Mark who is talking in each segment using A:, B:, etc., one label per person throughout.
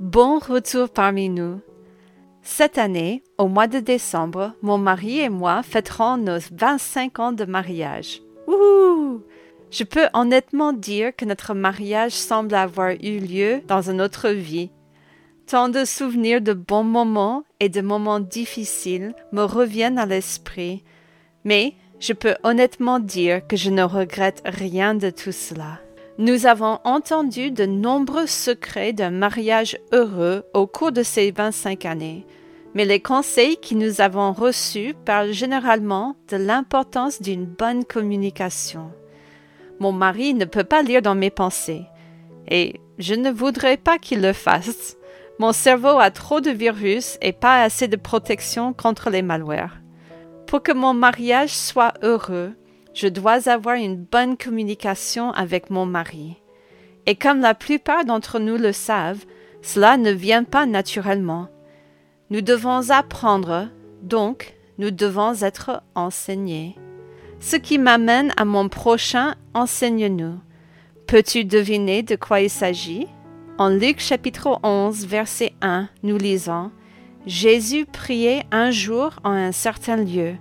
A: Bon retour parmi nous. Cette année, au mois de décembre, mon mari et moi fêterons nos 25 ans de mariage. Wouhou! Je peux honnêtement dire que notre mariage semble avoir eu lieu dans une autre vie. Tant de souvenirs de bons moments et de moments difficiles me reviennent à l'esprit, mais je peux honnêtement dire que je ne regrette rien de tout cela. Nous avons entendu de nombreux secrets d'un mariage heureux au cours de ces 25 années, mais les conseils que nous avons reçus parlent généralement de l'importance d'une bonne communication. Mon mari ne peut pas lire dans mes pensées, et je ne voudrais pas qu'il le fasse. Mon cerveau a trop de virus et pas assez de protection contre les malwares. Pour que mon mariage soit heureux, je dois avoir une bonne communication avec mon mari. Et comme la plupart d'entre nous le savent, cela ne vient pas naturellement. Nous devons apprendre, donc nous devons être enseignés. Ce qui m'amène à mon prochain Enseigne-nous. Peux-tu deviner de quoi il s'agit? En Luc chapitre 11, verset 1, nous lisons Jésus priait un jour en un certain lieu.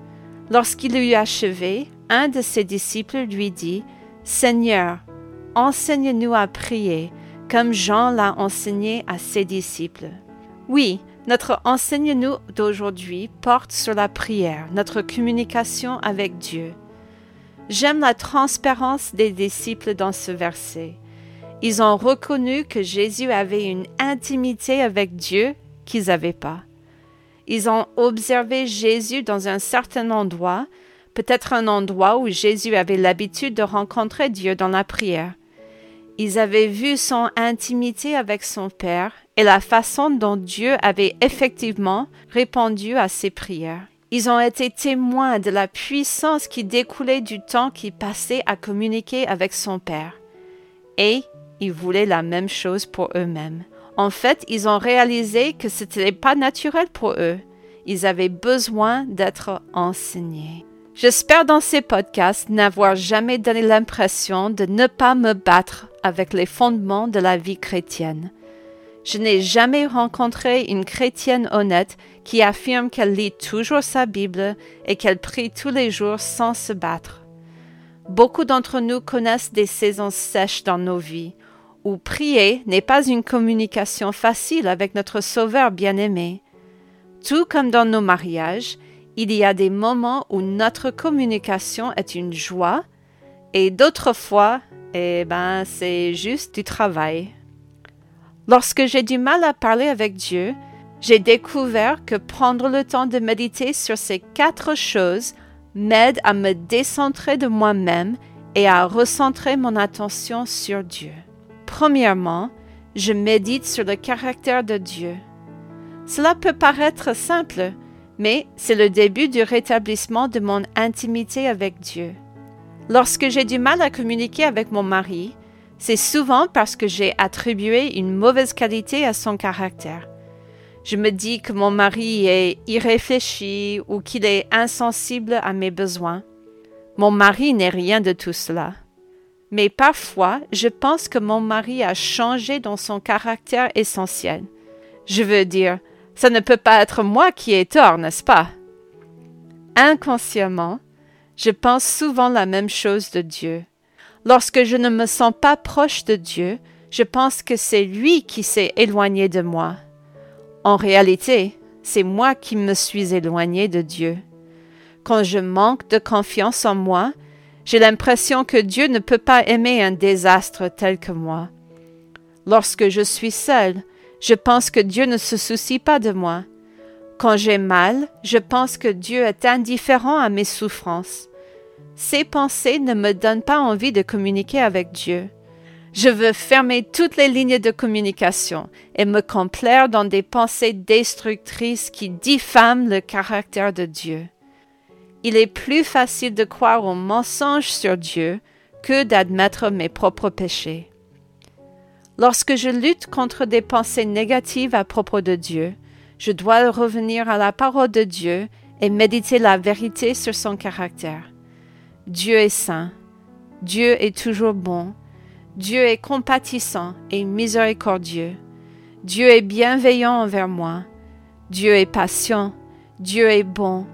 A: Lorsqu'il eut achevé, un de ses disciples lui dit, Seigneur, enseigne-nous à prier, comme Jean l'a enseigné à ses disciples. Oui, notre enseigne-nous d'aujourd'hui porte sur la prière, notre communication avec Dieu. J'aime la transparence des disciples dans ce verset. Ils ont reconnu que Jésus avait une intimité avec Dieu qu'ils n'avaient pas. Ils ont observé Jésus dans un certain endroit peut-être un endroit où Jésus avait l'habitude de rencontrer Dieu dans la prière. Ils avaient vu son intimité avec son Père et la façon dont Dieu avait effectivement répondu à ses prières. Ils ont été témoins de la puissance qui découlait du temps qu'il passait à communiquer avec son Père. Et ils voulaient la même chose pour eux-mêmes. En fait, ils ont réalisé que ce n'était pas naturel pour eux. Ils avaient besoin d'être enseignés. J'espère dans ces podcasts n'avoir jamais donné l'impression de ne pas me battre avec les fondements de la vie chrétienne. Je n'ai jamais rencontré une chrétienne honnête qui affirme qu'elle lit toujours sa Bible et qu'elle prie tous les jours sans se battre. Beaucoup d'entre nous connaissent des saisons sèches dans nos vies, où prier n'est pas une communication facile avec notre Sauveur bien-aimé. Tout comme dans nos mariages, il y a des moments où notre communication est une joie et d'autres fois, eh ben, c'est juste du travail. Lorsque j'ai du mal à parler avec Dieu, j'ai découvert que prendre le temps de méditer sur ces quatre choses m'aide à me décentrer de moi-même et à recentrer mon attention sur Dieu. Premièrement, je médite sur le caractère de Dieu. Cela peut paraître simple, mais c'est le début du rétablissement de mon intimité avec Dieu. Lorsque j'ai du mal à communiquer avec mon mari, c'est souvent parce que j'ai attribué une mauvaise qualité à son caractère. Je me dis que mon mari est irréfléchi ou qu'il est insensible à mes besoins. Mon mari n'est rien de tout cela. Mais parfois, je pense que mon mari a changé dans son caractère essentiel. Je veux dire, ça ne peut pas être moi qui ai tort, n'est-ce pas? Inconsciemment, je pense souvent la même chose de Dieu. Lorsque je ne me sens pas proche de Dieu, je pense que c'est lui qui s'est éloigné de moi. En réalité, c'est moi qui me suis éloigné de Dieu. Quand je manque de confiance en moi, j'ai l'impression que Dieu ne peut pas aimer un désastre tel que moi. Lorsque je suis seule, je pense que Dieu ne se soucie pas de moi. Quand j'ai mal, je pense que Dieu est indifférent à mes souffrances. Ces pensées ne me donnent pas envie de communiquer avec Dieu. Je veux fermer toutes les lignes de communication et me complaire dans des pensées destructrices qui diffament le caractère de Dieu. Il est plus facile de croire aux mensonges sur Dieu que d'admettre mes propres péchés. Lorsque je lutte contre des pensées négatives à propos de Dieu, je dois revenir à la parole de Dieu et méditer la vérité sur son caractère. Dieu est saint, Dieu est toujours bon, Dieu est compatissant et miséricordieux, Dieu est bienveillant envers moi. Dieu est patient. Dieu est bon.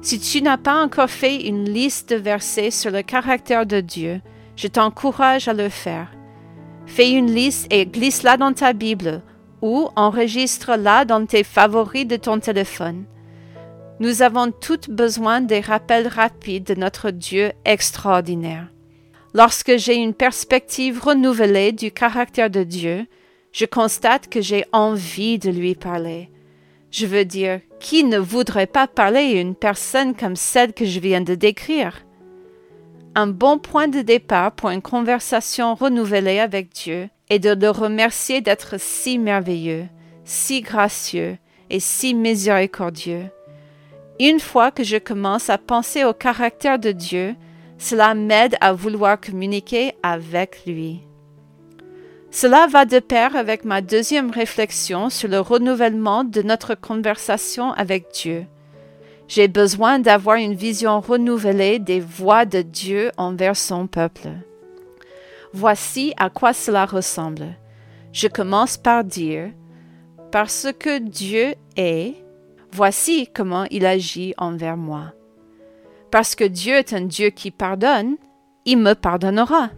A: Si tu n'as pas encore fait une liste de versets sur le caractère de Dieu, je t'encourage à le faire. Fais une liste et glisse-la dans ta Bible ou enregistre-la dans tes favoris de ton téléphone. Nous avons toutes besoin des rappels rapides de notre Dieu extraordinaire. Lorsque j'ai une perspective renouvelée du caractère de Dieu, je constate que j'ai envie de lui parler. Je veux dire, qui ne voudrait pas parler à une personne comme celle que je viens de décrire? Un bon point de départ pour une conversation renouvelée avec Dieu est de le remercier d'être si merveilleux, si gracieux et si miséricordieux. Une fois que je commence à penser au caractère de Dieu, cela m'aide à vouloir communiquer avec lui. Cela va de pair avec ma deuxième réflexion sur le renouvellement de notre conversation avec Dieu. J'ai besoin d'avoir une vision renouvelée des voix de Dieu envers son peuple. Voici à quoi cela ressemble. Je commence par dire, parce que Dieu est, Voici comment il agit envers moi. Parce que Dieu est un Dieu qui pardonne, il me pardonnera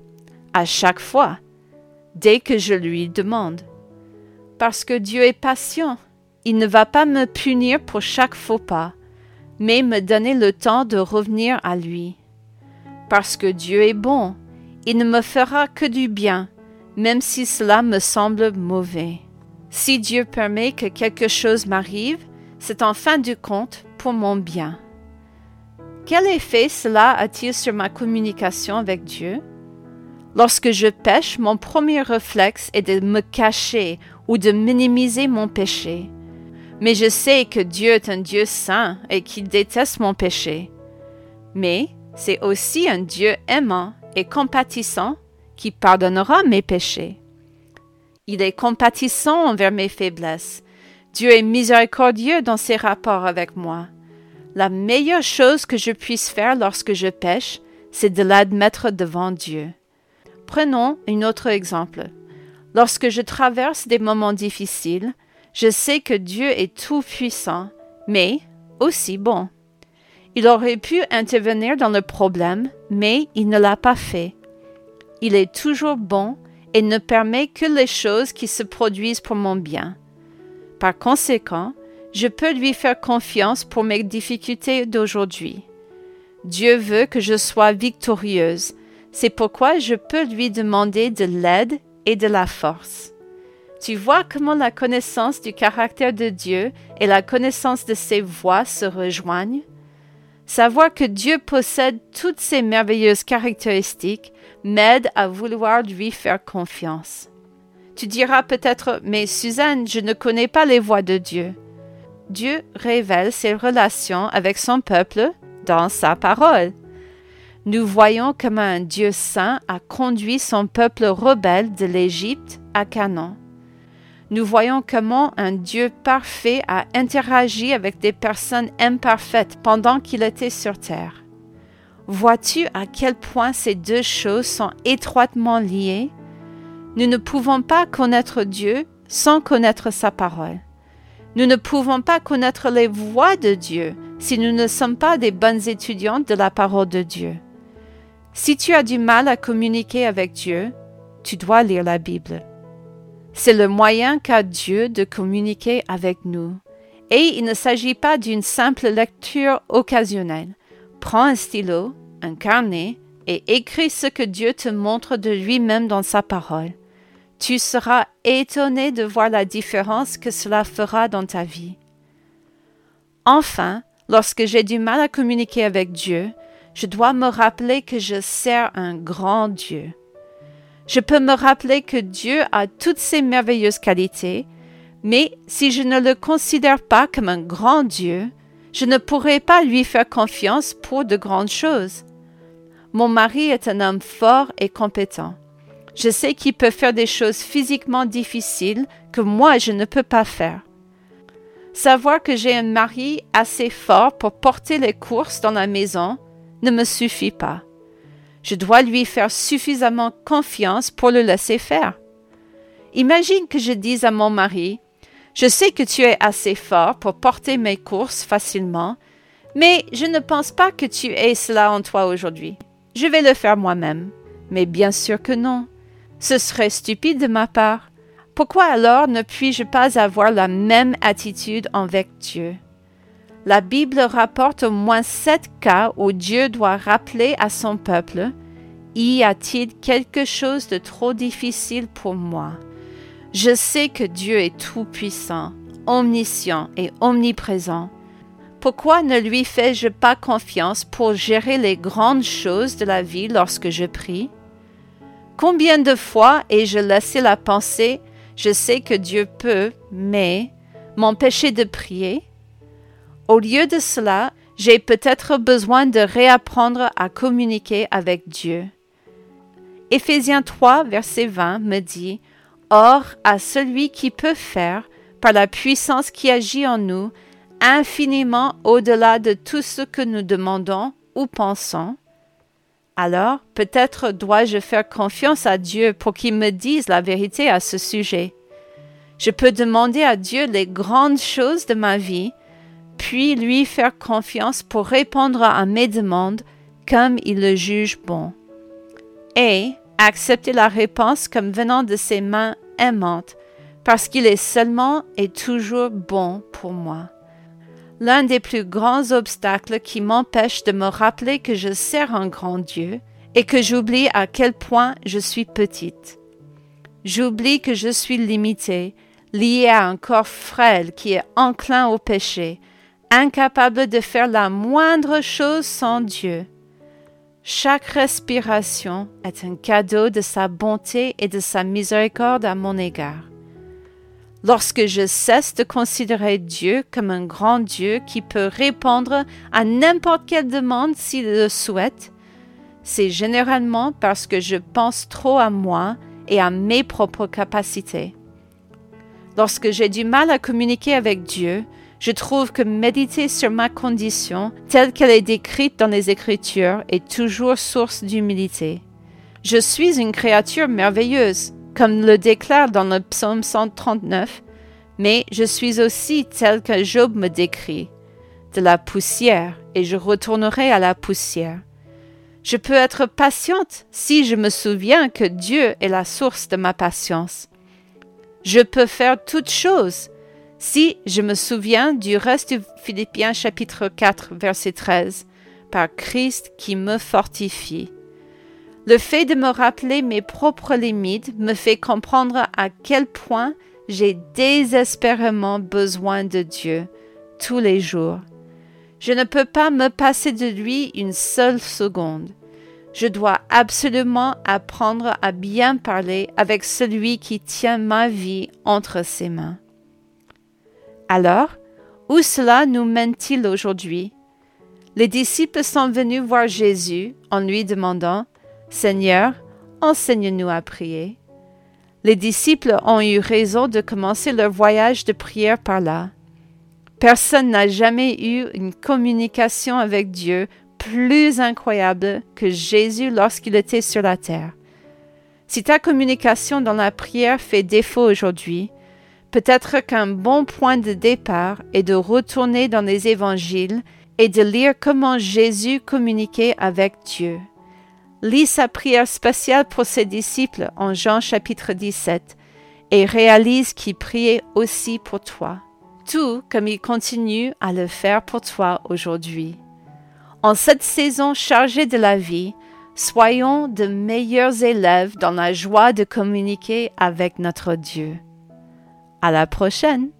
A: à chaque fois, dès que je lui demande. Parce que Dieu est patient, il ne va pas me punir pour chaque faux pas, mais me donner le temps de revenir à lui. Parce que Dieu est bon, il ne me fera que du bien, même si cela me semble mauvais. Si Dieu permet que quelque chose m'arrive, c'est en fin de compte pour mon bien. Quel effet cela a-t-il sur ma communication avec Dieu? Lorsque je pêche, mon premier réflexe est de me cacher ou de minimiser mon péché. Mais je sais que Dieu est un Dieu saint et qu'il déteste mon péché. Mais c'est aussi un Dieu aimant et compatissant qui pardonnera mes péchés. Il est compatissant envers mes faiblesses Dieu est miséricordieux dans ses rapports avec moi. La meilleure chose que je puisse faire lorsque je pêche, c'est de l'admettre devant Dieu. Prenons un autre exemple. Lorsque je traverse des moments difficiles, je sais que Dieu est tout-puissant, mais aussi bon. Il aurait pu intervenir dans le problème, mais il ne l'a pas fait. Il est toujours bon et ne permet que les choses qui se produisent pour mon bien. Par conséquent, je peux lui faire confiance pour mes difficultés d'aujourd'hui. Dieu veut que je sois victorieuse. C'est pourquoi je peux lui demander de l'aide et de la force. Tu vois comment la connaissance du caractère de Dieu et la connaissance de ses voies se rejoignent? Savoir que Dieu possède toutes ces merveilleuses caractéristiques m'aide à vouloir lui faire confiance. Tu diras peut-être, mais Suzanne, je ne connais pas les voies de Dieu. Dieu révèle ses relations avec son peuple dans sa parole. Nous voyons comment un Dieu saint a conduit son peuple rebelle de l'Égypte à Canaan. Nous voyons comment un Dieu parfait a interagi avec des personnes imparfaites pendant qu'il était sur terre. Vois-tu à quel point ces deux choses sont étroitement liées? Nous ne pouvons pas connaître Dieu sans connaître sa parole. Nous ne pouvons pas connaître les voies de Dieu si nous ne sommes pas des bonnes étudiantes de la parole de Dieu. Si tu as du mal à communiquer avec Dieu, tu dois lire la Bible. C'est le moyen qu'a Dieu de communiquer avec nous. Et il ne s'agit pas d'une simple lecture occasionnelle. Prends un stylo, un carnet et écris ce que Dieu te montre de lui-même dans sa parole tu seras étonné de voir la différence que cela fera dans ta vie. Enfin, lorsque j'ai du mal à communiquer avec Dieu, je dois me rappeler que je sers un grand Dieu. Je peux me rappeler que Dieu a toutes ces merveilleuses qualités, mais si je ne le considère pas comme un grand Dieu, je ne pourrai pas lui faire confiance pour de grandes choses. Mon mari est un homme fort et compétent. Je sais qu'il peut faire des choses physiquement difficiles que moi je ne peux pas faire. Savoir que j'ai un mari assez fort pour porter les courses dans la maison ne me suffit pas. Je dois lui faire suffisamment confiance pour le laisser faire. Imagine que je dise à mon mari, je sais que tu es assez fort pour porter mes courses facilement, mais je ne pense pas que tu aies cela en toi aujourd'hui. Je vais le faire moi-même. Mais bien sûr que non. Ce serait stupide de ma part. Pourquoi alors ne puis-je pas avoir la même attitude avec Dieu? La Bible rapporte au moins sept cas où Dieu doit rappeler à son peuple Y a-t-il quelque chose de trop difficile pour moi? Je sais que Dieu est tout-puissant, omniscient et omniprésent. Pourquoi ne lui fais-je pas confiance pour gérer les grandes choses de la vie lorsque je prie? Combien de fois ai-je laissé la pensée je sais que Dieu peut, mais m'empêcher de prier Au lieu de cela, j'ai peut-être besoin de réapprendre à communiquer avec Dieu. Éphésiens 3, verset 20 me dit Or, à celui qui peut faire, par la puissance qui agit en nous, infiniment au-delà de tout ce que nous demandons ou pensons, alors peut-être dois-je faire confiance à Dieu pour qu'il me dise la vérité à ce sujet. Je peux demander à Dieu les grandes choses de ma vie, puis lui faire confiance pour répondre à mes demandes comme il le juge bon. Et accepter la réponse comme venant de ses mains aimantes, parce qu'il est seulement et toujours bon pour moi l'un des plus grands obstacles qui m'empêche de me rappeler que je sers un grand Dieu et que j'oublie à quel point je suis petite. J'oublie que je suis limitée, liée à un corps frêle qui est enclin au péché, incapable de faire la moindre chose sans Dieu. Chaque respiration est un cadeau de sa bonté et de sa miséricorde à mon égard. Lorsque je cesse de considérer Dieu comme un grand Dieu qui peut répondre à n'importe quelle demande s'il le souhaite, c'est généralement parce que je pense trop à moi et à mes propres capacités. Lorsque j'ai du mal à communiquer avec Dieu, je trouve que méditer sur ma condition, telle qu'elle est décrite dans les Écritures, est toujours source d'humilité. Je suis une créature merveilleuse, comme le déclare dans le psaume 139, mais je suis aussi tel que Job me décrit, de la poussière, et je retournerai à la poussière. Je peux être patiente si je me souviens que Dieu est la source de ma patience. Je peux faire toutes choses si je me souviens du reste de Philippiens chapitre 4 verset 13, par Christ qui me fortifie. Le fait de me rappeler mes propres limites me fait comprendre à quel point j'ai désespérément besoin de Dieu tous les jours. Je ne peux pas me passer de lui une seule seconde. Je dois absolument apprendre à bien parler avec celui qui tient ma vie entre ses mains. Alors, où cela nous mène-t-il aujourd'hui? Les disciples sont venus voir Jésus en lui demandant Seigneur, enseigne-nous à prier. Les disciples ont eu raison de commencer leur voyage de prière par là. Personne n'a jamais eu une communication avec Dieu plus incroyable que Jésus lorsqu'il était sur la terre. Si ta communication dans la prière fait défaut aujourd'hui, peut-être qu'un bon point de départ est de retourner dans les évangiles et de lire comment Jésus communiquait avec Dieu. Lis sa prière spéciale pour ses disciples en Jean chapitre 17 et réalise qu'il priait aussi pour toi, tout comme il continue à le faire pour toi aujourd'hui. En cette saison chargée de la vie, soyons de meilleurs élèves dans la joie de communiquer avec notre Dieu. À la prochaine!